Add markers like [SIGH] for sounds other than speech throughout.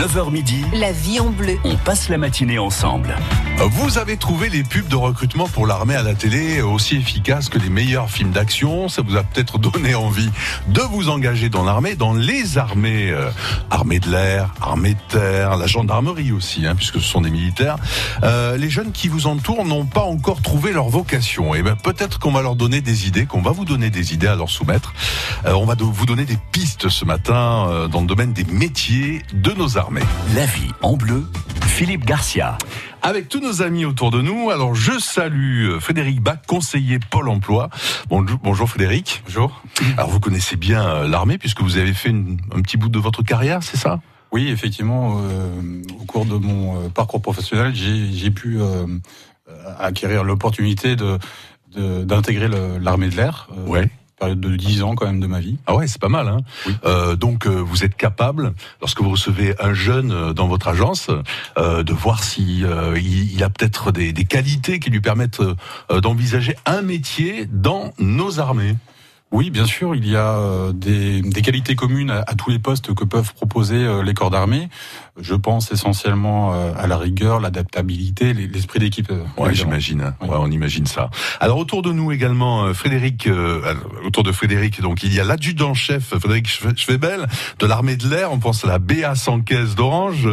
9h midi, La vie en bleu. on passe la matinée ensemble. Vous avez trouvé les pubs de recrutement pour l'armée à la télé aussi efficaces que les meilleurs films d'action. Ça vous a peut-être [LAUGHS] donné envie de vous engager dans l'armée, dans les armées, euh, armée de l'air, armée de terre, la gendarmerie aussi, hein, puisque ce sont des militaires. Euh, les jeunes qui vous entourent n'ont pas encore trouvé leur vocation. Et ben peut-être qu'on va leur donner des idées, qu'on va vous donner des idées à leur soumettre. Euh, on va do- vous donner des pistes ce matin euh, dans le domaine des métiers de nos armées. La vie en bleu, Philippe Garcia. Avec tous nos amis autour de nous, alors je salue euh, Frédéric Bach, conseiller Pôle Emploi. Bonjour, bonjour Frédéric. Bonjour. Alors vous connaissez bien euh, l'armée puisque vous avez fait une- un petit bout de votre carrière, c'est ça? Oui, effectivement, euh, au cours de mon parcours professionnel, j'ai pu euh, acquérir l'opportunité de de- d'intégrer l'armée de l'air. euh, Ouais. Période de 10 ans quand même de ma vie. Ah ouais, c'est pas mal. Hein Oui. Euh, donc euh, vous êtes capable, lorsque vous recevez un jeune euh, dans votre agence, euh, de voir si euh, il, il a peut-être des, des qualités qui lui permettent euh, d'envisager un métier dans nos armées. Oui, bien sûr, il y a euh, des, des qualités communes à, à tous les postes que peuvent proposer euh, les corps d'armée. Je pense essentiellement euh, à la rigueur, l'adaptabilité, les- l'esprit d'équipe. Ouais, j'imagine. Oui. Ouais, on imagine ça. Alors autour de nous également, Frédéric, euh, autour de Frédéric, donc il y a l'adjudant-chef Frédéric Schwe- Schwebel de l'armée de l'air. On pense à la BA 115 d'Orange.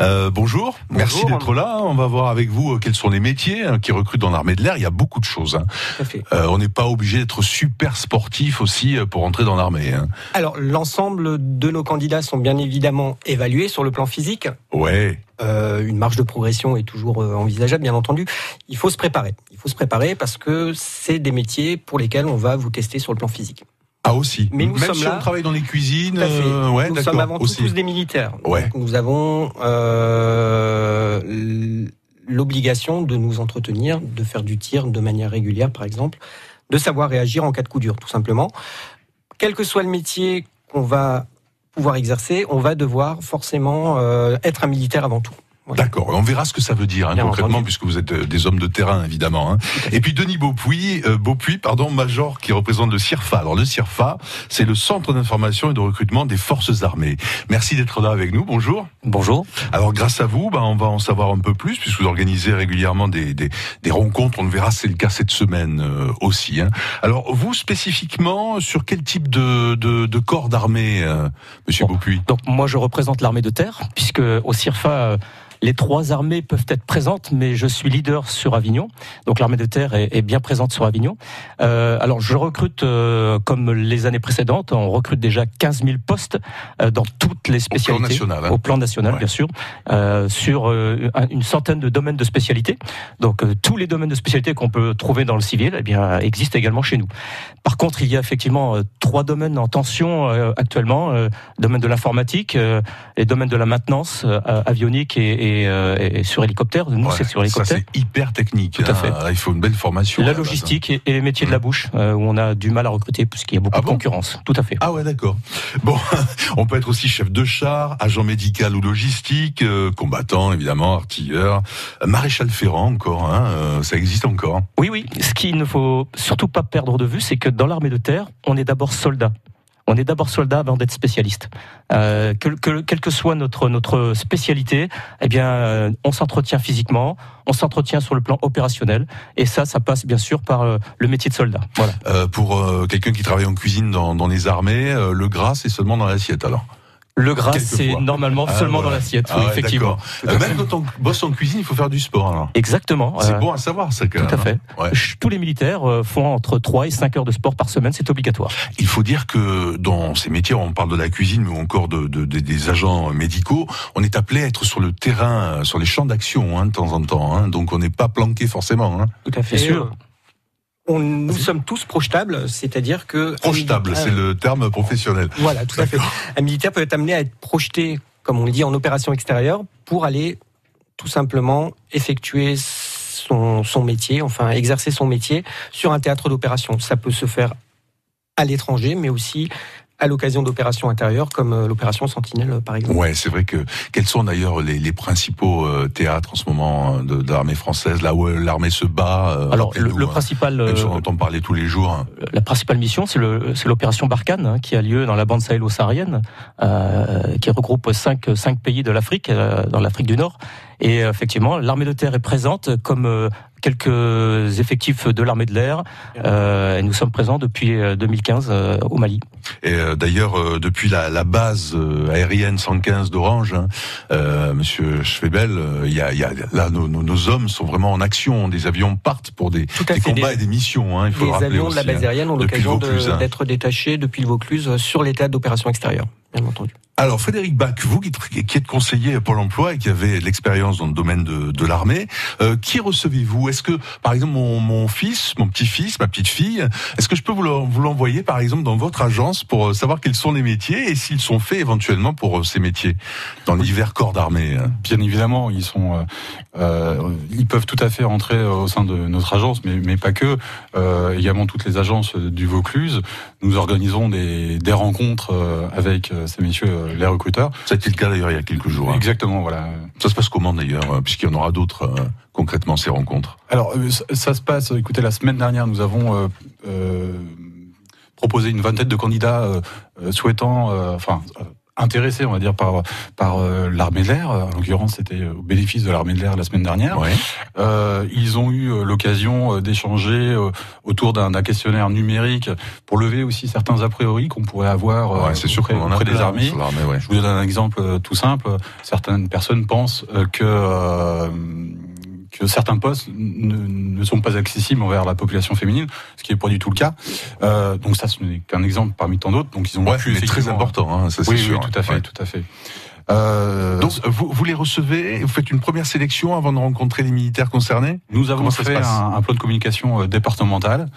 Euh, bonjour. Merci d'être là. On va voir avec vous quels sont les métiers hein, qui recrutent dans l'armée de l'air. Il y a beaucoup de choses. hein. Tout à fait. Euh, on n'est pas obligé d'être super sportif aussi euh, pour entrer dans l'armée. Hein. Alors, l'ensemble de nos candidats sont bien évidemment évalués sur le plan physique. Ouais. Euh, une marge de progression est toujours euh, envisageable, bien entendu. Il faut se préparer. Il faut se préparer parce que c'est des métiers pour lesquels on va vous tester sur le plan physique. Ah aussi. Mais nous Même sommes si là- on travaille dans les cuisines. Euh, ouais, nous sommes avant tout tous des militaires. Ouais. Donc, nous avons euh, l'obligation de nous entretenir, de faire du tir de manière régulière, par exemple, de savoir réagir en cas de coup dur, tout simplement. Quel que soit le métier qu'on va pouvoir exercer, on va devoir forcément euh, être un militaire avant tout. Voilà. D'accord, on verra ce que ça veut dire hein, concrètement, entendu. puisque vous êtes euh, des hommes de terrain évidemment. Hein. Et puis Denis Beaupuis, euh, pardon, major qui représente le CIRFA. Alors le CIRFA, c'est le Centre d'information et de recrutement des forces armées. Merci d'être là avec nous. Bonjour. Bonjour. Alors grâce à vous, bah, on va en savoir un peu plus puisque vous organisez régulièrement des, des, des rencontres. On le verra, c'est le cas cette semaine euh, aussi. Hein. Alors vous spécifiquement sur quel type de, de, de corps d'armée, euh, Monsieur Bon. Beaupuis? Donc moi je représente l'armée de terre, puisque au CIRFA, euh, les trois armées peuvent être présentes, mais je suis leader sur Avignon. Donc l'armée de terre est, est bien présente sur Avignon. Euh, alors je recrute, euh, comme les années précédentes, on recrute déjà 15 000 postes euh, dans toutes les spécialités. national, hein. Au plan national, Ouais. bien sûr, euh, sur euh, un- une centaine de domaines de spécialités. Donc euh, tous les domaines de spécialités qu'on peut trouver dans le civil, eh bien existent également chez nous. Par contre, il y a effectivement trois domaines en tension euh, actuellement euh, domaine de l'informatique, euh, les domaines de la maintenance euh, avionique et, et, euh, et sur hélicoptère. Nous, Ouais, c'est sur Ça hélicoptère. c'est hyper technique. Tout à hein. fait. Il faut une belle formation. La base, hein. logistique et, et les métiers de la bouche, euh, où on a du mal à recruter puisqu'il y a beaucoup Ah de bon concurrence. Tout à fait. Ah ouais, d'accord. Bon, [LAUGHS] on peut être aussi chef de char, agent médical ou logistique, euh, combattant évidemment, artilleur, maréchal ferrant encore, hein, euh, ça existe encore. Oui, oui. Ce qu'il ne faut surtout pas perdre de vue, c'est que dans l'armée de terre, on est d'abord soldat. On est d'abord soldat avant d'être spécialiste. Euh, que, que- quelle que soit notre notre spécialité, eh bien, euh, on s'entretient physiquement, on s'entretient sur le plan opérationnel, et ça, ça passe bien sûr par euh, le métier de soldat. Voilà. Euh, pour euh, quelqu'un qui travaille en cuisine dans, dans les armées, le gras c'est seulement dans l'assiette alors? Le gras, c'est normalement Ah, seulement voilà. dans l'assiette, Ah oui, ouais, effectivement. d'accord. Euh, même quand on bosse en cuisine, il faut faire du sport alors. Exactement. C'est euh, bon à savoir ça quand Tout même. à fait. hein. Ouais. Ch- Tous les militaires euh, font entre 3 et 5 heures de sport par semaine, c'est obligatoire. Il faut dire que dans ces métiers, on parle de la cuisine, mais encore de, de- de- des agents médicaux, on est appelé à être sur le terrain, sur les champs d'action hein, de temps en temps. hein. donc on n'est pas planqué forcément. Hein. Tout à fait. Bien sûr. Euh, on- nous sommes tous projetables, c'est-à-dire que Projetable, c'est le terme professionnel. Voilà, tout à fait. Un militaire peut être amené à être projeté, comme on le dit, en opération extérieure pour aller tout simplement effectuer son, son métier, enfin exercer son métier sur un théâtre d'opération. Ça peut se faire à l'étranger, mais aussi à l'occasion d'opérations intérieures comme euh, l'opération Sentinelle par exemple. Ouais, c'est vrai que quels sont d'ailleurs les, les, principaux euh, théâtres en ce moment de, de l'armée française, là où l'armée se bat Alors le, le, hein. principal, si on entend parler tous les jours. Hein. La principale mission, c'est l'opération Barkhane hein, qui a lieu dans la bande sahélo-saharienne, euh, qui regroupe cinq, cinq pays de l'Afrique, dans l'Afrique du Nord. Et effectivement, l'armée de terre est présente comme quelques effectifs de l'armée de l'air. Euh, nous sommes présents depuis 2015 euh, au Mali. Et euh, d'ailleurs, euh, depuis la, la, base aérienne 115 d'Orange, hein, Monsieur Schwebel, il y a, y a, là nos, nos, hommes sont vraiment en action. Des avions partent pour des, des combats et des missions. Hein, il faut les avions de la base hein, aérienne ont l'occasion hein. d'être détachés depuis le Vaucluse sur les théâtres d'opérations extérieures, bien entendu. Alors Frédéric Bach, vous qui, êtes conseiller Pôle Emploi et qui avez de l'expérience dans le domaine de, de l'armée, euh, qui recevez-vous? Est-ce que, par exemple, mon, mon fils, mon petit-fils, ma petite-fille, est-ce que je peux vous l'envoyer, par exemple, dans votre agence pour euh, savoir quels sont les métiers et s'ils sont faits éventuellement pour euh, ces métiers dans l'hiver corps d'armée Bien évidemment, ils sont, euh, ils peuvent tout à fait rentrer au sein de notre agence, mais, mais pas que. Euh, également toutes les agences du Vaucluse. Nous organisons des, des rencontres avec ces messieurs les recruteurs. Ça a été le cas d'ailleurs il y a quelques jours. Hein. Exactement, voilà. Ça se passe comment d'ailleurs, euh, puisqu'il y en aura d'autres euh, concrètement ces rencontres? Alors euh, ça, se passe. Écoutez, la semaine dernière, nous avons euh, proposé une vingtaine de candidats souhaitant, enfin intéressés, on va dire, par par euh, l'armée de l'air. En l'occurrence, c'était au bénéfice de l'armée de l'air la semaine dernière. Ouais. Euh, ils ont eu euh, l'occasion euh, d'échanger autour d'un questionnaire numérique pour lever aussi certains a priori qu'on pourrait avoir ouais, c'est sûr auprès, auprès des armées. Ouais. Je vous donne un exemple tout simple. Certaines personnes pensent que que certains postes ne, ne, sont pas accessibles envers la population féminine, ce qui n'est pas du tout le cas. Euh, donc ça, ce n'est qu'un exemple parmi tant d'autres. Donc ils ont ouais, pu très important, hein, ça, oui, sûr. oui, tout à fait, ouais. tout à fait. Euh, Donc vous, vous, les recevez, vous faites une première sélection avant de rencontrer les militaires concernés? Nous avons fait un, un, plan de communication euh, départemental.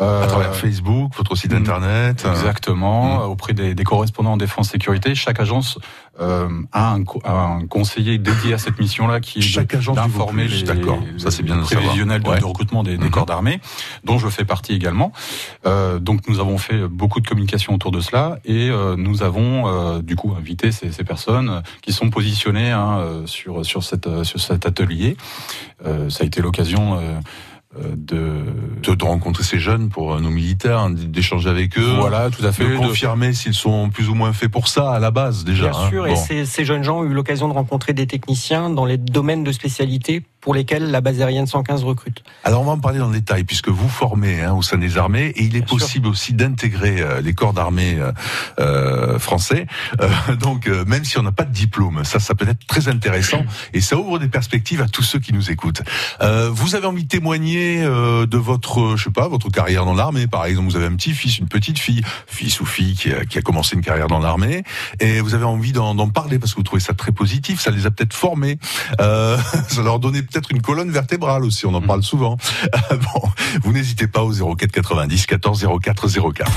Euh, à travers Facebook, votre site internet Exactement, mmh. auprès des, des, correspondants de défense sécurité. Chaque agence euh, a, un, un, conseiller dédié à cette mission-là qui est d'informer les, d'accord. Ça c'est bien le prévisionnel de, ouais. de, recrutement des, des mmh. corps d'armée, dont je fais partie également. Euh, donc nous avons fait beaucoup de communication autour de cela et euh, nous avons euh, du coup invité ces, ces, personnes qui sont positionnées hein, sur sur cette sur cet atelier. ça a été l'occasion de... de... de rencontrer ces jeunes pour euh, nos militaires, hein, d'échanger avec eux. Voilà, tout à fait. De confirmer s'ils sont plus ou moins faits pour ça à la base déjà. Bien sûr, hein. et bon. ces, ces jeunes gens ont eu l'occasion de rencontrer des techniciens dans les domaines de spécialité pour lesquels la base aérienne 115 recrute. Alors on va en parler dans le détail puisque vous formez hein, au sein des armées et il est Bien possible sûr. aussi d'intégrer euh, les corps d'armée euh, euh, français. [LAUGHS] donc même si on n'a pas de diplôme, ça ça peut être très intéressant [CLEARS THROAT] et ça ouvre des perspectives à tous ceux qui nous écoutent. vous avez envie de témoigner de votre je sais pas votre carrière dans l'armée par exemple vous avez un petit fils, une petite fille, fils ou fille qui a, qui a commencé une carrière dans l'armée et vous avez envie d'en parler parce que vous trouvez ça très positif, ça les a peut-être formés, [LAUGHS] ça leur donnait peut-être une colonne vertébrale aussi, on en parle souvent. [LAUGHS] bon, vous n'hésitez pas au 04 90 14 04 04.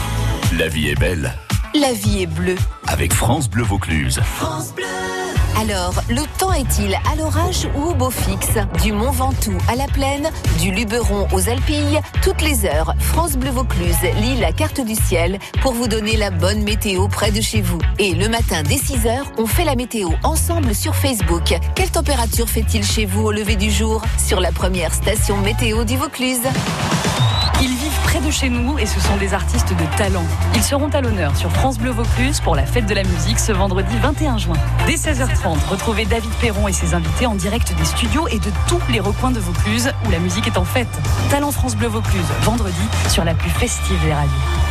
La vie est belle. La vie est bleue. Avec France Bleu Vaucluse. France Bleu. Alors, le temps est-il à l'orage ou au beau fixe Du Mont Ventoux à la plaine, du Luberon aux Alpilles, toutes les heures, France Bleu Vaucluse lit la carte du ciel pour vous donner la bonne météo près de chez vous. Et le matin dès 6 heures, on fait la météo ensemble sur Facebook. Quelle température fait-il chez vous au lever du jour Sur la première station météo du Vaucluse? Près de chez nous et ce sont des artistes de talent. Ils seront à l'honneur sur France Bleu Vaucluse pour la fête de la musique ce vendredi 21 juin. Dès 16h30, retrouvez David Perron et ses invités en direct des studios et de tous les recoins de Vaucluse où la musique est en fête. Talent France Bleu Vaucluse, vendredi sur la plus festive des radios.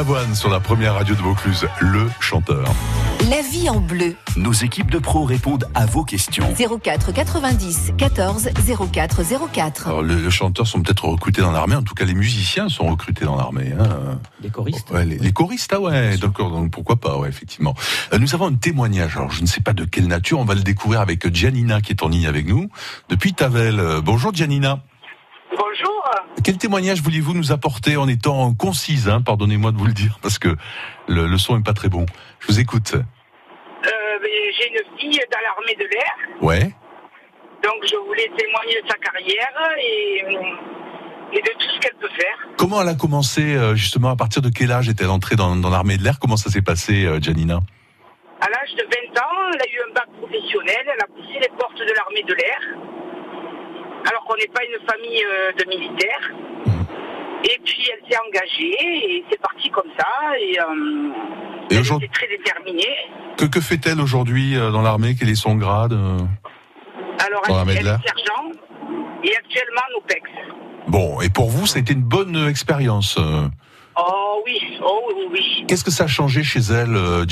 Balavoine sur la première radio de Vaucluse, le chanteur. La vie en bleu. Nos équipes de pros répondent à vos questions. 04 90 14 04 04. Alors, le- les chanteurs sont peut-être recrutés dans l'armée, en tout cas les musiciens sont recrutés dans l'armée. Hein. Les choristes. Ouais, les, les choristes, ah ouais, d'accord, donc pourquoi pas, ouais, effectivement. Euh, nous avons un témoignage, alors je ne sais pas de quelle nature, on va le découvrir avec Giannina qui est en ligne avec nous, depuis Tavel. Euh, bonjour Giannina. Bonjour. Quel témoignage vouliez-vous nous apporter en étant concise, hein, pardonnez-moi de vous le dire, parce que le, le son est pas très bon. Je vous écoute. Euh, J'ai une fille dans l'armée de l'air, Ouais. donc je voulais témoigner de sa carrière et, euh, et de tout ce qu'elle peut faire. Comment elle a commencé, euh, justement, à partir de quel âge est-elle entrée dans, dans l'armée de l'air? Comment ça s'est passé, Giannina À l'âge de 20 ans, elle a eu un bac professionnel, elle a poussé les portes de l'armée de l'air, alors qu'on n'est pas une famille euh, de militaires. Et puis elle s'est engagée et c'est parti comme ça et, euh, Et elle était très déterminée. Que, que fait-elle aujourd'hui euh, dans l'armée? Quel est son grade Alors elle, elle est sergent et actuellement en OPEX. Bon, et pour vous, ça a été une bonne expérience. Oh oui, oh oui. Qu'est-ce que ça a changé chez elle, euh,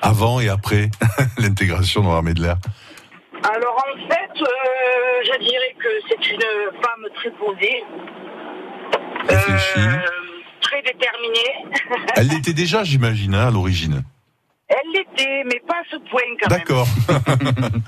avant et après [LAUGHS] l'intégration dans l'armée de l'air? Alors en fait, euh, je dirais que c'est une femme très posée, euh, très déterminée. [LAUGHS] Elle l'était déjà, j'imagine, hein, à l'origine. Elle l'était, mais pas à ce point quand même. D'accord. [LAUGHS]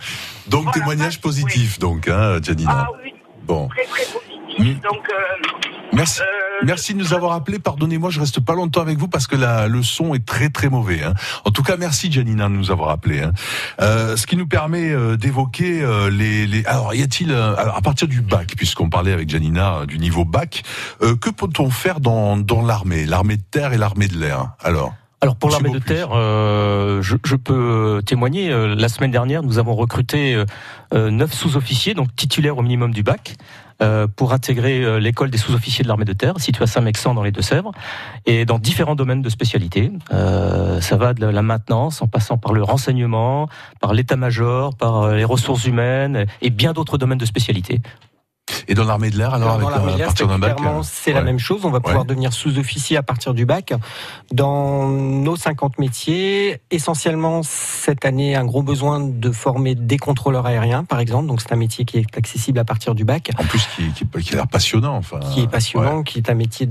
donc Voilà, témoignage positif, donc, hein, Giannina. Ah oui, Bon. très très positif. Donc, euh, Merci. Euh, Merci de nous avoir appelés. Pardonnez-moi, je reste pas longtemps avec vous parce que la, le son est très très mauvais. Hein. En tout cas, merci Janina de nous avoir appelés. Hein. Euh, ce qui nous permet euh, d'évoquer euh, les, les, Alors, y a-t-il euh, à partir du bac, puisqu'on parlait avec Janina du niveau bac, euh, que peut-on faire dans dans l'armée, l'armée de terre et l'armée de l'air Alors? Alors pour l'armée de terre, euh, je, je peux témoigner. euh, La semaine dernière, nous avons recruté euh, neuf sous-officiers, donc titulaires au minimum du bac, euh, pour intégrer l'école des sous-officiers de l'armée de terre, située à Saint-Mexan dans les Deux-Sèvres, et dans différents domaines de spécialité. Euh, ça va de la maintenance, en passant par le renseignement, par l'état-major, par les ressources humaines, et bien d'autres domaines de spécialité. Et dans l'armée de l'air, alors, avec, euh, à l'air, partir d'un bac clairement, euh, c'est la même chose. On va pouvoir Ouais. devenir sous-officier à partir du bac. Dans nos 50 métiers, essentiellement cette année, un gros besoin de former des contrôleurs aériens, par exemple. Donc c'est un métier qui est accessible à partir du bac, En plus, qui, qui, qui a l'air passionnant. Enfin, qui est passionnant, qui est un métier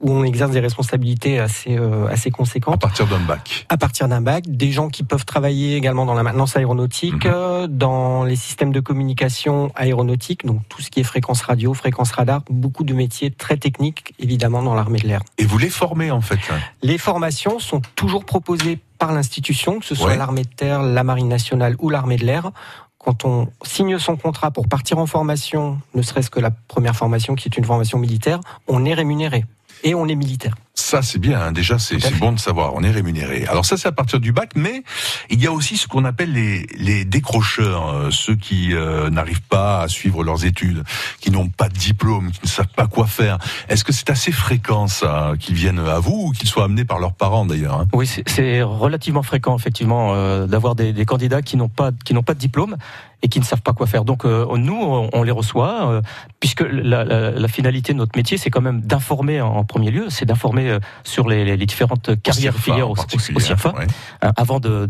où on exerce des responsabilités assez euh, assez à conséquentes. partir d'un bac. À partir d'un bac, des gens qui peuvent travailler également dans la maintenance aéronautique, Mhm. euh, dans les systèmes de communication aéronautique, donc tout ce qui est fréquence radio, fréquence radar, beaucoup de métiers très techniques, évidemment, dans l'armée de l'air. Et vous les formez en fait. hein. Les formations sont toujours proposées par l'institution, que ce soit Ouais. l'armée de terre, la marine nationale ou l'armée de l'air. Quand on signe son contrat pour partir en formation, ne serait-ce que la première formation qui est une formation militaire, on est rémunéré. Et on est militaire. Ça, c'est bien. hein. Déjà, c'est bon de savoir. On est rémunéré. Alors ça, c'est à partir du bac, mais il y a aussi ce qu'on appelle les, les décrocheurs, euh, ceux qui euh, n'arrivent pas à suivre leurs études, qui n'ont pas de diplôme, qui ne savent pas quoi faire. Est-ce que c'est assez fréquent ça, qu'ils viennent à vous ou qu'ils soient amenés par leurs parents d'ailleurs hein? Oui, c'est- relativement fréquent effectivement euh, d'avoir des, des candidats qui n'ont pas qui n'ont pas de diplôme et qui ne savent pas quoi faire. Donc nous, on, on les reçoit puisque la, la- la finalité de notre métier, c'est quand même d'informer en, en premier lieu, c'est d'informer euh, sur les, les- les différentes carrières filières au, au- CIRFA, ouais. hein, avant de-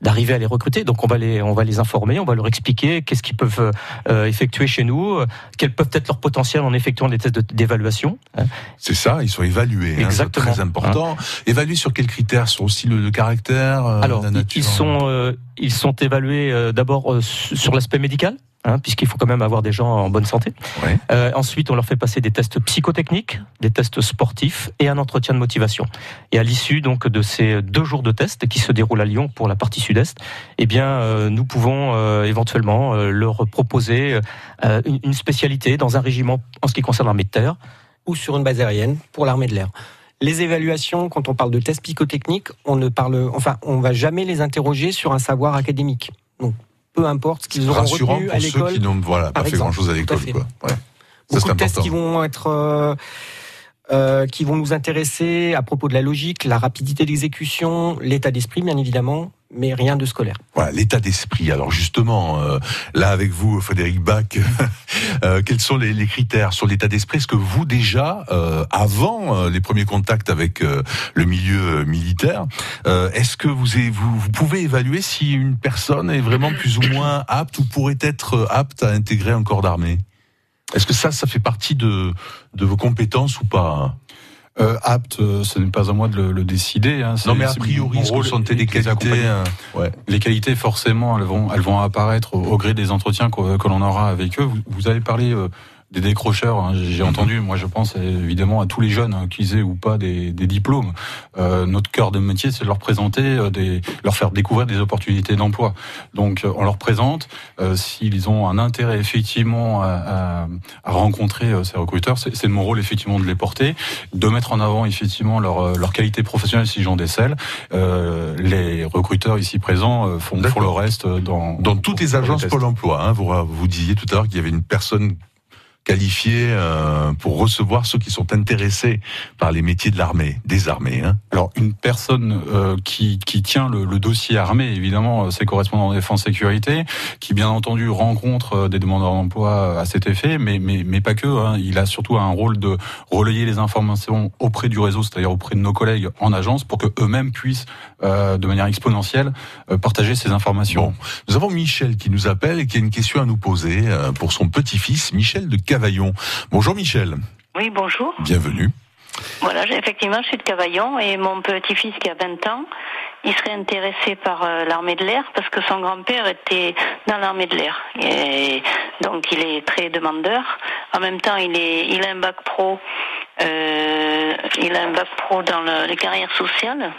d'arriver à les recruter. Donc on va les on va les informer, on va leur expliquer qu'est-ce qu'ils peuvent euh, effectuer chez nous, euh, quels peuvent être leurs potentiels en effectuant des tests de- d'évaluation. hein. C'est ça, ils sont évalués. hein, c'est Exactement. très important. Évalués sur quels critères? Sur aussi le, le caractère, Alors, la ils- nature ils sont, euh, ils sont évalués euh, d'abord euh, su- sur l'aspect médical, hein, puisqu'il faut quand même avoir des gens en bonne santé. Ouais. Euh, ensuite, on leur fait passer des tests psychotechniques, des tests sportifs et un entretien de motivation. Et à l'issue donc de ces deux jours de tests qui se déroulent à Lyon pour la partie sud-est, eh bien, euh, nous pouvons euh, éventuellement leur proposer une, une spécialité dans un régiment en ce qui concerne l'armée de terre. ou sur une base aérienne pour l'armée de l'air. Les évaluations, quand on parle de tests psychotechniques, on ne parle, enfin, on va jamais les interroger sur un savoir académique. Donc, peu importe ce qu'ils auront rassurant retenu pour à ceux l'école. qui n'ont voilà, pas fait grand-chose à l'école. quoi. Ouais. Ça, Beaucoup c'est de tests qui vont être, euh, euh, qui vont nous intéresser à propos de la logique, la rapidité d'exécution, l'état d'esprit, bien évidemment, mais rien de scolaire. Voilà, l'état d'esprit. Alors justement, euh, là avec vous, Frédéric Bach, [LAUGHS] euh, quels sont les, critères sur l'état d'esprit? Est-ce que vous déjà, euh, avant euh, les premiers contacts avec euh, le milieu euh, militaire, est-ce que vous, vous, pouvez évaluer si une personne est vraiment plus ou moins apte ou pourrait être apte à intégrer un corps d'armée? Est-ce que ça, ça fait partie de vos compétences ou pas? Euh, apte, euh, ce n'est pas à moi de le, le décider. hein. Non, mais a priori, mon rôle sentez des les qualités accompagner. euh, ouais. Les qualités, forcément, elles vont, elles vont apparaître au, au gré des entretiens que, que l'on aura avec eux. Vous, vous avez parlé euh, des décrocheurs. hein. J'ai Mhm. entendu, moi, je pense évidemment à tous les jeunes, hein, qu'ils aient ou pas des, des diplômes. Euh, notre cœur de métier, c'est de leur présenter, euh, des, leur faire découvrir des opportunités d'emploi. Donc, euh, on leur présente. euh, S'ils ont un intérêt effectivement à, à- à rencontrer euh, ces recruteurs, c'est mon rôle effectivement de les porter, de mettre en avant effectivement leur, leur qualité professionnelle si j'en décèle. Euh, les recruteurs ici présents euh, font, font le reste dans Dans toutes les agences. Pôle Emploi, hein, vous, vous disiez tout à l'heure qu'il y avait une personne qualifiée euh, pour recevoir ceux qui sont intéressés par les métiers de l'armée, des armées. Hein. Alors une personne euh, qui, qui tient le, le dossier armé, évidemment, euh, c'est correspondant en défense sécurité, qui bien entendu rencontre euh, des demandeurs d'emploi à cet effet, mais, mais, mais pas que. hein. Il a surtout un rôle de relayer les informations auprès du réseau, c'est-à-dire auprès de nos collègues en agence, pour que eux-mêmes puissent, euh, de manière exponentielle, euh, partager ces informations. Bon, nous avons Michel qui nous appelle et qui a une question à nous poser pour son petit-fils, Michel de Cavaillon. Bonjour Michel, Oui, bonjour. bienvenue. Voilà, effectivement, je suis de Cavaillon et mon petit-fils qui a 20 ans, il serait intéressé par euh, l'armée de l'air parce que son grand-père était dans l'armée de l'air. Et donc, il est très demandeur. En même temps, il est, il a un bac pro. Euh, il a un bac pro dans le- les carrières sociales.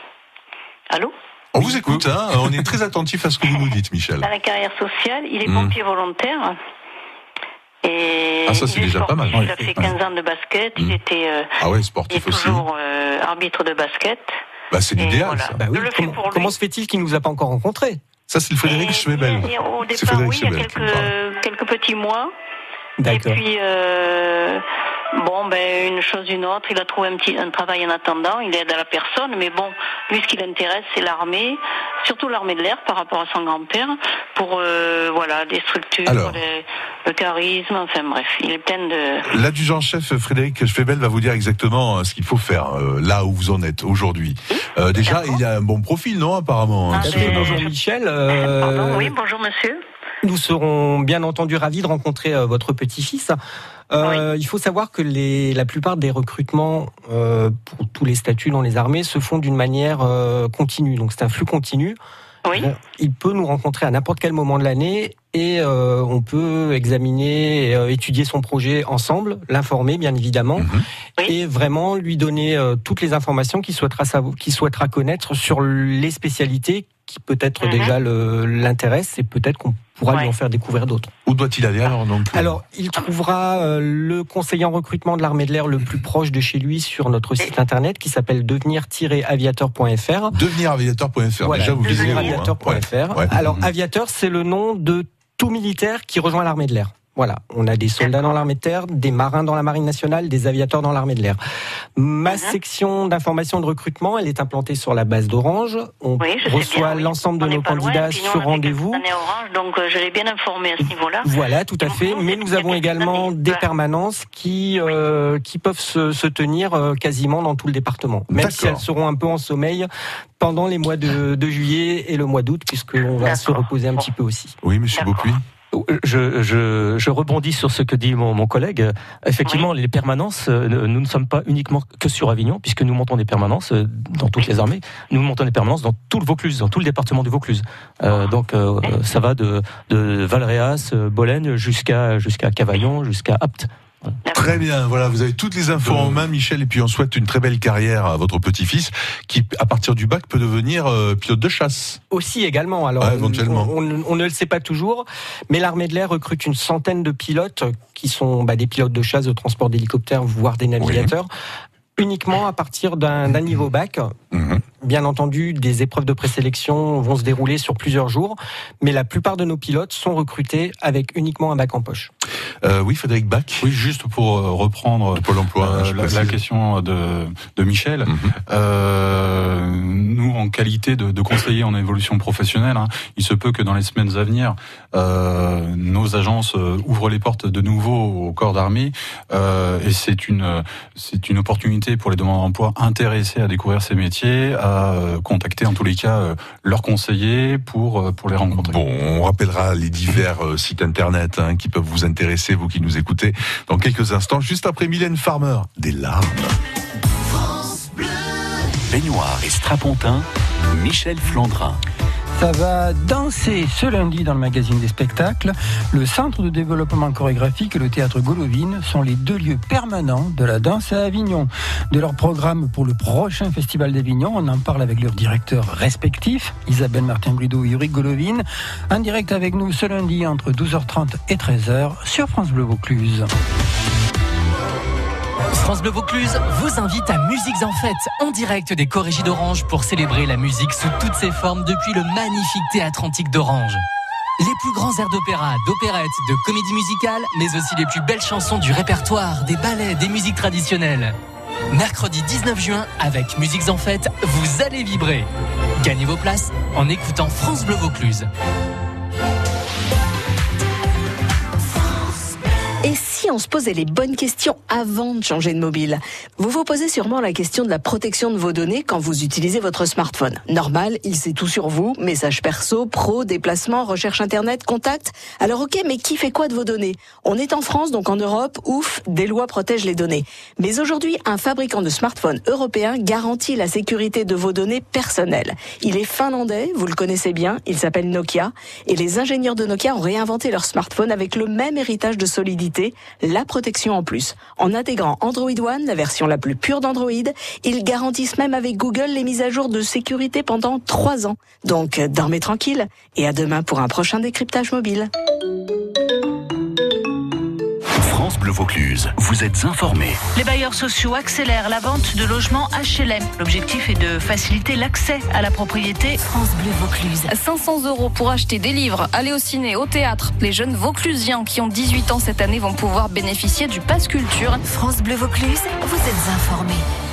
Allô? On vous écoute, hein, on est très attentif à ce que vous nous dites, Michel. Dans la carrière sociale, il est Mhm. pompier volontaire. Et Ah, ça, c'est déjà pas mal. Il a fait 15 ans de basket. Il Mhm. était, euh, Ah ouais, il est sportif aussi. toujours euh, arbitre de basket. Bah, c'est l'idéal, voilà. ça. Bah oui, comment, se fait-il qu'il nous a pas encore rencontrés Ça, c'est le Frédéric Et- Schwebel. et Au C'est départ, Frédéric oui, il y a quelques, quelques petits mois. Et D'accord. puis, euh, bon, ben, une chose, une autre, il a trouvé un petit un travail en attendant, il aide à la personne, mais bon, lui, ce qui l'intéresse, c'est l'armée, surtout l'armée de l'air par rapport à son grand-père, pour, euh, voilà, des structures, Alors. les- le charisme, enfin bref, il est plein de... L'adjudant-chef Frédéric Schwebel va vous dire exactement euh, ce qu'il faut faire euh, là où vous en êtes aujourd'hui. Euh, déjà, il a un bon profil, non, apparemment hein, Ah, bonjour Michel. Euh, Pardon, oui, bonjour monsieur. Nous serons bien entendu ravis de rencontrer euh, votre petit-fils. Euh, Il faut savoir que les, la plupart des recrutements euh, pour tous les statuts dans les armées se font d'une manière euh, continue. Donc c'est un flux continu. Oui, Bon, il peut nous rencontrer à n'importe quel moment de l'année et euh, on peut examiner et euh, étudier son projet ensemble, l'informer bien évidemment. Oui. et vraiment lui donner euh, toutes les informations qu'il souhaitera savoir, qu'il souhaitera connaître sur les spécialités qui peut-être Mhm. déjà l'intéressent et peut-être qu'on pourra lui Ouais. en faire découvrir d'autres. Où doit-il aller alors donc euh, Alors, il trouvera euh, le conseiller en recrutement de l'armée de l'air le plus proche de chez lui sur notre site internet qui s'appelle devenir-aviateur.fr. Deveniraviateur.fr. Voilà, Déjà, vous visez haut, hein. deveniraviateur.fr. Ouais. Alors, aviateur, c'est le nom de tout militaire qui rejoint l'armée de l'air. Voilà, on a des soldats dans l'armée de terre, des marins dans la marine nationale, des aviateurs dans l'armée de l'air. Ma section d'information et de recrutement, elle est implantée sur la base d'Orange. On oui, reçoit oui. l'ensemble de On nos loin, candidats sur rendez-vous. donc euh, je l'ai bien informé à ce niveau-là. Voilà, tout à Donc, fait. Mais nous avons également des permanences qui euh, qui peuvent se, se tenir euh, quasiment dans tout le département, même si elles seront un peu en sommeil pendant les mois de, de juillet et le mois d'août, puisqu'on va se reposer un Bon. petit peu aussi. Oui, monsieur. Beaupuis. Je, je, je rebondis sur ce que dit mon, mon collègue. Effectivement, les permanences, euh, nous ne sommes pas uniquement que sur Avignon, puisque nous montons des permanences euh, dans toutes les armées. Nous montons des permanences dans tout le Vaucluse, dans tout le département du Vaucluse. Euh, donc, euh, ça va de, de Valréas, euh, Bologne, jusqu'à jusqu'à Cavaillon, jusqu'à Apt. Très bien, voilà, vous avez toutes les infos en main, Michel, et puis on souhaite une très belle carrière à votre petit-fils, qui, à partir du bac, peut devenir euh, pilote de chasse. Aussi également, alors Ouais, éventuellement. On, on- on ne le sait pas toujours, mais l'armée de l'air recrute une centaine de pilotes qui sont bah, des pilotes de chasse, de transport d'hélicoptères, voire des navigateurs, uniquement à partir d'un d'un niveau bac. Mhm. Bien entendu, des épreuves de présélection vont se dérouler sur plusieurs jours, mais la plupart de nos pilotes sont recrutés avec uniquement un bac en poche. Euh, oui, Frédéric Bach, Oui, juste pour euh, reprendre de Pôle emploi. euh, la, question de, de Michel. Mhm. Euh, nous, en qualité de, de conseiller en évolution professionnelle, hein, il se peut que dans les semaines à venir, euh, nos agences ouvrent les portes de nouveau au corps d'armée, euh, et c'est une c'est une opportunité pour les demandeurs d'emploi intéressés à découvrir ces métiers, à euh, contacter en tous les cas euh, leurs conseillers pour euh, pour les rencontrer. Bon, on rappellera les divers sites internet hein, qui peuvent vous intéresser, vous qui nous écoutez, dans quelques instants, juste après Mylène Farmer. Des larmes. Baignoire et strapontin, Michel Flandrin. Ça va danser ce lundi dans le magazine des spectacles. Le Centre de développement chorégraphique et le théâtre Golovine sont les deux lieux permanents de la danse à Avignon. De leur programme pour le prochain festival d'Avignon, on en parle avec leurs directeurs respectifs, Isabelle Martin-Brideau et Yuri Golovine, en direct avec nous ce lundi entre 12h30 et 13h sur France Bleu Vaucluse. France Bleu Vaucluse vous invite à Musiques en Fête, en direct des Corrégies d'Orange pour célébrer la musique sous toutes ses formes depuis le magnifique théâtre antique d'Orange. Les plus grands airs d'opéra, d'opérette, de comédie musicale, mais aussi les plus belles chansons du répertoire, des ballets, des musiques traditionnelles. Mercredi 19 juin, avec Musiques en Fête, vous allez vibrer. Gagnez vos places en écoutant France Bleu Vaucluse. On se posait les bonnes questions avant de changer de mobile Vous vous posez sûrement la question de la protection de vos données quand vous utilisez votre smartphone. Normal, il sait tout sur vous, messages perso, pro, déplacements, recherche internet, contact. Alors ok, mais qui fait quoi de vos données? On est en France, donc en Europe, ouf, des lois protègent les données. Mais aujourd'hui, un fabricant de smartphones européen garantit la sécurité de vos données personnelles. Il est finlandais, vous le connaissez bien, il s'appelle Nokia, et les ingénieurs de Nokia ont réinventé leur smartphone avec le même héritage de solidité, la protection en plus. En intégrant Android One, la version la plus pure d'Android, ils garantissent même avec Google les mises à jour de sécurité pendant 3 ans. Donc dormez tranquille et à demain pour un prochain décryptage mobile. France Bleu Vaucluse, vous êtes informés. Les bailleurs sociaux accélèrent la vente de logements HLM. L'objectif est de faciliter l'accès à la propriété. France Bleu Vaucluse. 500 euros pour acheter des livres, aller au ciné, au théâtre. Les jeunes Vauclusiens qui ont 18 ans cette année vont pouvoir bénéficier du Pass Culture. France Bleu Vaucluse, vous êtes informés.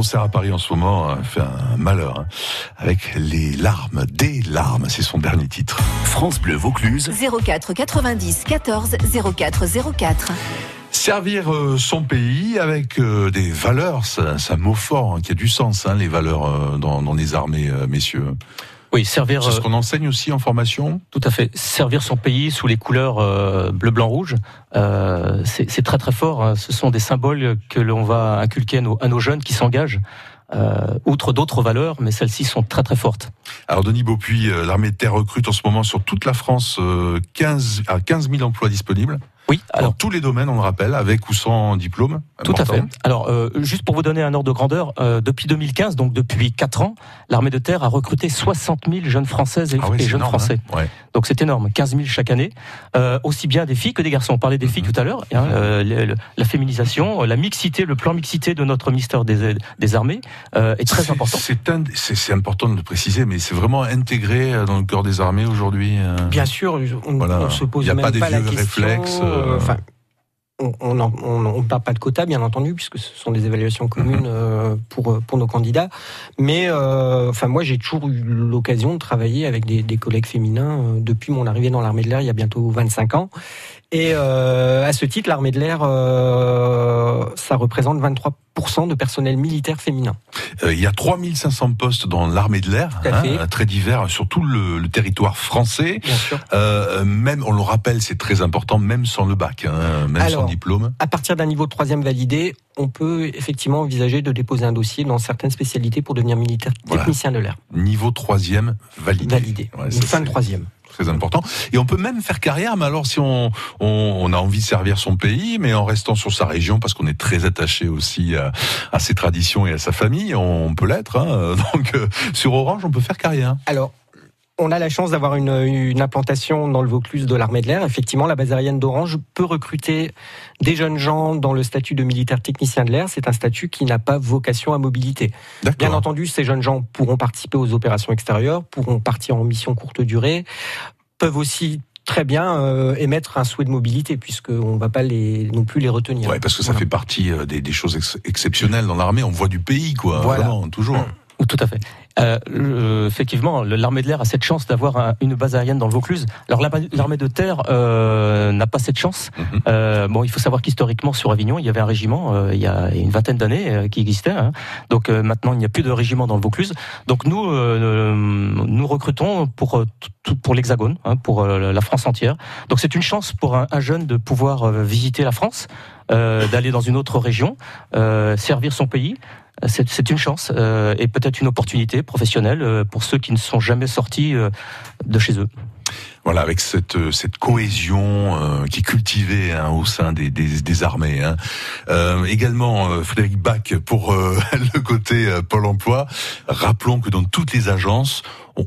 Concert à Paris en ce moment hein, fait un malheur hein, avec les larmes, des larmes, c'est son dernier titre. France Bleu Vaucluse. 04 90 14 04 04. Servir euh, son pays avec euh, des valeurs, ça, ça mot fort, hein, qui a du sens, hein, les valeurs euh, dans, dans les armées, messieurs. Oui, servir. C'est ce euh, qu'on enseigne aussi en formation. Tout à fait. Servir son pays sous les couleurs euh, bleu, blanc, rouge, euh, c'est très très fort. hein. Ce sont des symboles que l'on va inculquer à nos, à nos jeunes qui s'engagent. Euh, outre d'autres valeurs, mais celles-ci sont très très fortes. Alors Denis Beaupuis, l'armée de terre recrute en ce moment sur toute la France euh, 15 à 15 000 emplois disponibles. Oui, dans tous les domaines, on le rappelle, avec ou sans diplôme. Tout à fait. Alors, euh, juste pour vous donner un ordre de grandeur, euh, depuis 2015, donc depuis 4 ans, l'armée de terre a recruté 60 000 jeunes françaises et, Ah oui, et c'est jeunes énorme, français. hein. Ouais. Donc c'est énorme, 15 000 chaque année, euh, aussi bien des filles que des garçons. On parlait des filles Mhm. tout à l'heure, hein, euh, le- le- la féminisation, euh, la mixité, le plan mixité de notre ministère des, des Armées euh, est très important. C'est un- c'est- c'est important de le préciser, mais c'est vraiment intégré euh, dans le corps des armées aujourd'hui. euh. Bien sûr, on, Voilà. on se pose Il y a même pas des vieux question. réflexes, euh, euh, enfin, on ne parle pas de quotas, bien entendu, puisque ce sont des évaluations communes euh, pour, pour nos candidats. Mais euh, enfin, moi, j'ai toujours eu l'occasion de travailler avec des, des collègues féminins euh, depuis mon arrivée dans l'armée de l'air il y a bientôt 25 ans. Et euh, à ce titre, l'armée de l'air, euh, ça représente 23% de personnel militaire féminin. Euh, il y a 3500 postes dans l'armée de l'air, hein, très divers sur tout le, le territoire français. Bien sûr. Euh, même, on le rappelle, c'est très important, même sans le bac, hein, même sans diplôme. À partir d'un niveau de troisième validé, on peut effectivement envisager de déposer un dossier dans certaines spécialités pour devenir militaire Voilà. technicien de l'air. Niveau troisième validé. Validé. Ouais, Une ça, fin de troisième. Très important. Et on peut même faire carrière, mais alors si on, on, on a envie de servir son pays, mais en restant sur sa région, parce qu'on est très attaché aussi à, à ses traditions et à sa famille, on peut l'être. Hein. [LAUGHS] Donc euh, sur Orange, on peut faire carrière. Alors, on a la chance d'avoir une, une implantation dans le Vaucluse de l'armée de l'air. Effectivement, la base aérienne d'Orange peut recruter des jeunes gens dans le statut de militaire technicien de l'air. C'est un statut qui n'a pas vocation à mobilité. Bien entendu, ces jeunes gens pourront participer aux opérations extérieures, pourront partir en mission courte durée, peuvent aussi très bien euh, émettre un souhait de mobilité puisqu'on ne va pas les, non plus les retenir. Ouais, parce que ça fait partie euh, des, des choses ex- exceptionnelles dans l'armée. On voit du pays, quoi. Voilà. Vraiment, toujours. Tout à fait. Euh, effectivement, l'armée de l'air a cette chance d'avoir un- une base aérienne dans le Vaucluse. Alors l'armée de terre euh, n'a pas cette chance. Euh, bon, il faut savoir qu'historiquement sur Avignon, il y avait un régiment euh, il y a une vingtaine d'années euh, qui existait. hein. Donc euh, maintenant, il n'y a plus de régiment dans le Vaucluse. Donc nous, euh, nous recrutons pour pour l'Hexagone, hein, pour la France entière. Donc c'est une chance pour un, un jeune de pouvoir visiter la France, euh, d'aller dans une autre région, euh, servir son pays. C'est une chance euh, et peut-être une opportunité professionnelle euh, pour ceux qui ne sont jamais sortis euh, de chez eux. Voilà, avec cette, euh, cette cohésion euh, qui est cultivée hein, au sein des, des, des armées. Hein. Euh, également, Frédéric Bach, pour [LAUGHS] le côté Pôle Emploi, rappelons que dans toutes les agences,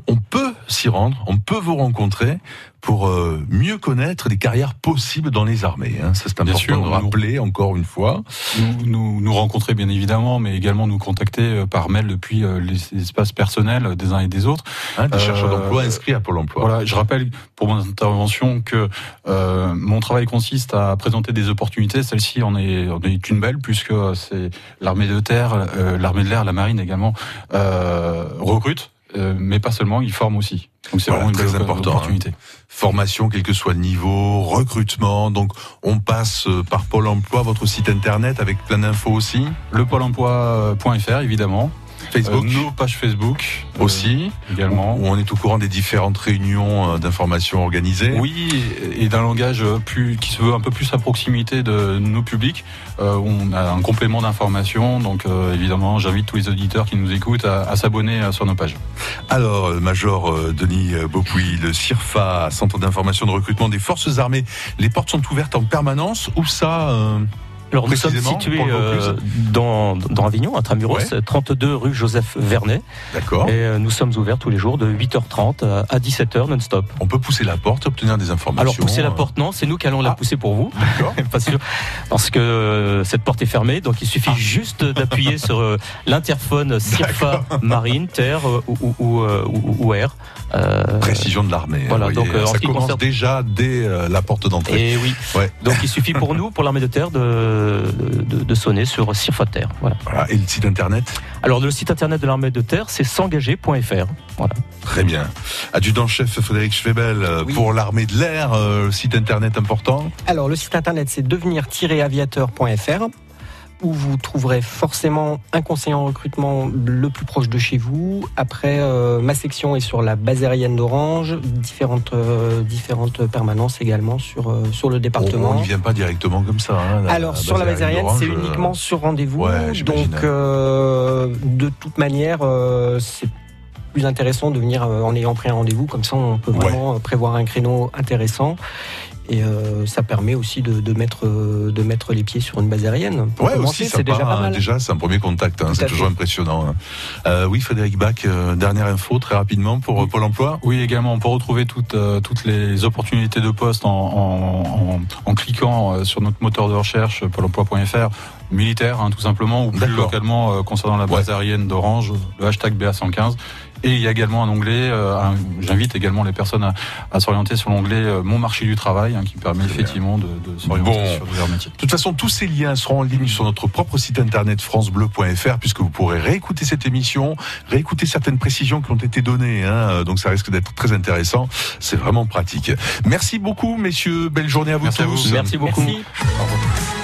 on, peut s'y rendre, on peut vous rencontrer pour euh, mieux connaître les carrières possibles dans les armées. Hein. Ça, c'est important sûr, de nous- rappeler encore une fois. Nous, nous, nous rencontrer bien évidemment, mais également nous contacter euh, par mail depuis euh, les espaces personnels des uns et des autres. Hein, des Euh, chercheurs d'emploi inscrits à Pôle Emploi. Voilà, je rappelle pour mon intervention que euh, mon travail consiste à présenter des opportunités. Celle-ci en est, en est une belle puisque c'est l'armée de terre, euh, l'armée de l'air, la marine également euh, recrute, euh, mais pas seulement, ils forment aussi. Donc c'est Voilà, vraiment une très important, opportunité. hein. Formation, quel que soit le niveau, recrutement. Donc, on passe euh, par Pôle Emploi, votre site internet avec plein d'infos aussi. Le pôle emploi.fr évidemment. Facebook. Euh, nos pages Facebook aussi également. Où on est au courant des différentes réunions euh, d'information organisées. Oui, et d'un langage plus qui se veut un peu plus à proximité de nos publics. Euh, on a un complément d'information, donc euh, évidemment, j'invite tous les auditeurs qui nous écoutent à, à s'abonner euh, sur nos pages. Alors, euh, Major euh, Denis euh, Beaupuy, le CIRFA, Centre d'information de recrutement des forces armées, les portes sont ouvertes en permanence. Où ça euh, Alors nous sommes situés euh, dans, dans Avignon, à Tramuros, 32 rue Joseph Vernet. D'accord. Et euh, nous sommes ouverts tous les jours de 8h30 à- à 17h non-stop. On peut pousser la porte, obtenir des informations. Alors pousser la porte, non, c'est nous qui allons la pousser pour vous. D'accord. [LAUGHS] Parce que euh, cette porte est fermée, donc il suffit juste d'appuyer sur l'interphone CIRFA Marine, Terre ou, ou- ou Air. Euh, Précision de l'armée. Voilà, hein, donc euh, ça commence concerne déjà dès euh, la porte d'entrée. Et oui. Ouais. Donc il suffit pour [LAUGHS] nous, pour l'armée de terre, de, de, de sonner sur CIRFA Terre. Voilà. Voilà. Et le site internet? Alors le site internet de l'armée de terre, c'est s'engager.fr. Voilà. Très bien. Adjudant-chef Frédéric Schwebel, euh, pour l'armée de l'air, euh, site internet important? Alors, le site internet, c'est devenir-aviateur.fr où vous trouverez forcément un conseiller en recrutement le plus proche de chez vous. Après, euh, ma section est sur la base aérienne d'Orange, différentes, euh, différentes permanences également sur, euh, sur le département. On n'y vient pas directement comme ça. hein, la- Alors sur la d'Orange, c'est uniquement sur rendez-vous. Ouais, donc de toute manière, c'est plus intéressant de venir en ayant pris un rendez-vous. Comme ça, on peut vraiment prévoir un créneau intéressant. Et euh, ça permet aussi de, de mettre, de mettre les pieds sur une base aérienne. Pour Ouais, commencer, aussi, c'est déjà pas mal. Déjà, c'est un premier contact. hein, c'est toujours fait. impressionnant. hein. Euh, oui, Frédéric Bach, euh, dernière info très rapidement pour Pôle Emploi. Oui, également, on peut retrouver toutes, euh, toutes les opportunités de poste en, en, en, en cliquant sur notre moteur de recherche, pôle emploi.fr, militaire, hein, tout simplement, ou plus localement, euh, concernant la base aérienne d'Orange, le hashtag BA115. Et il y a également un onglet, euh, j'invite également les personnes à, à s'orienter sur l'onglet euh, Mon marché du travail, hein, qui permet effectivement de, de s'orienter Bon. sur divers métiers. De toute façon, tous ces liens seront en ligne sur notre propre site internet francebleu.fr puisque vous pourrez réécouter cette émission, réécouter certaines précisions qui ont été données. hein. donc ça risque d'être très intéressant. C'est vraiment pratique. Merci beaucoup, messieurs. Belle journée à vous Merci à tous. vous. Merci beaucoup. Merci.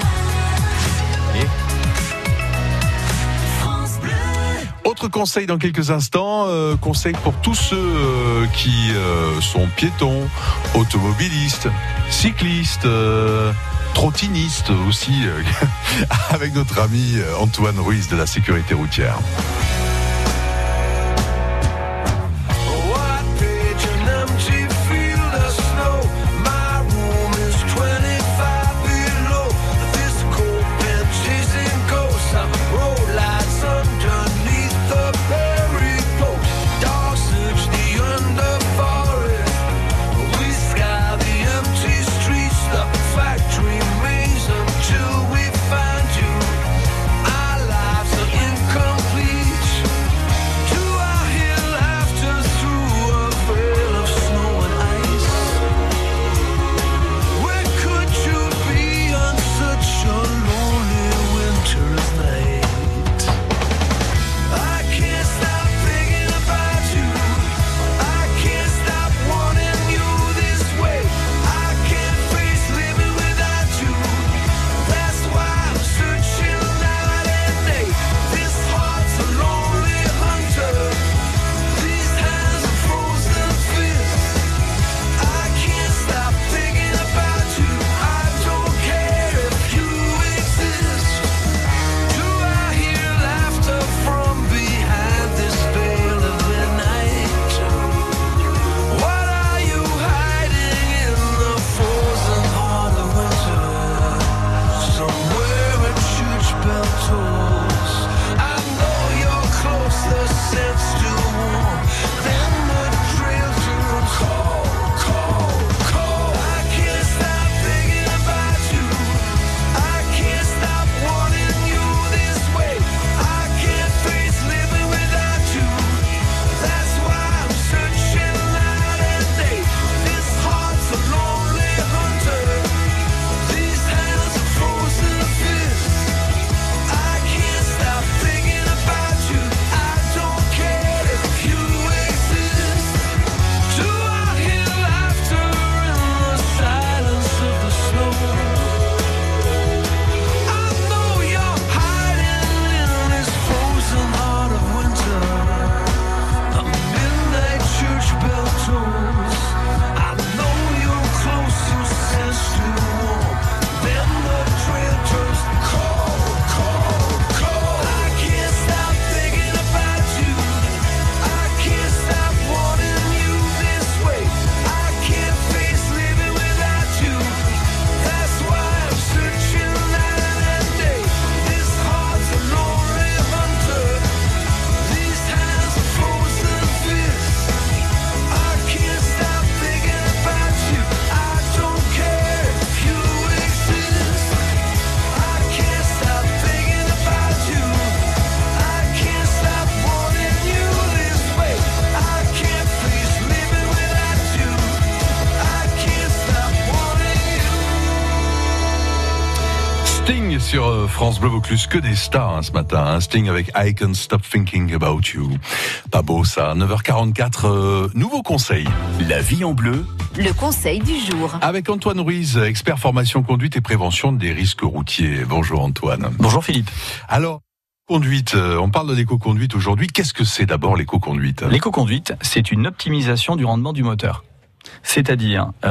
Conseil dans quelques instants, euh, conseil pour tous ceux euh, qui euh, sont piétons, automobilistes, cyclistes, trottinistes aussi, [LAUGHS] avec notre ami Antoine Ruiz de la sécurité routière. Vaucluse, que des stars hein, ce matin. hein. Sting avec I Can Stop Thinking About You. Pas beau ça. 9h44, euh, nouveau conseil. La vie en bleu, Le conseil du jour. Avec Antoine Ruiz, expert formation conduite et prévention des risques routiers. Bonjour Antoine. Bonjour Philippe. Alors, conduite, euh, on parle de l'éco-conduite aujourd'hui. Qu'est-ce que c'est d'abord l'éco-conduite? L'éco-conduite, c'est une optimisation du rendement du moteur. C'est-à-dire, euh,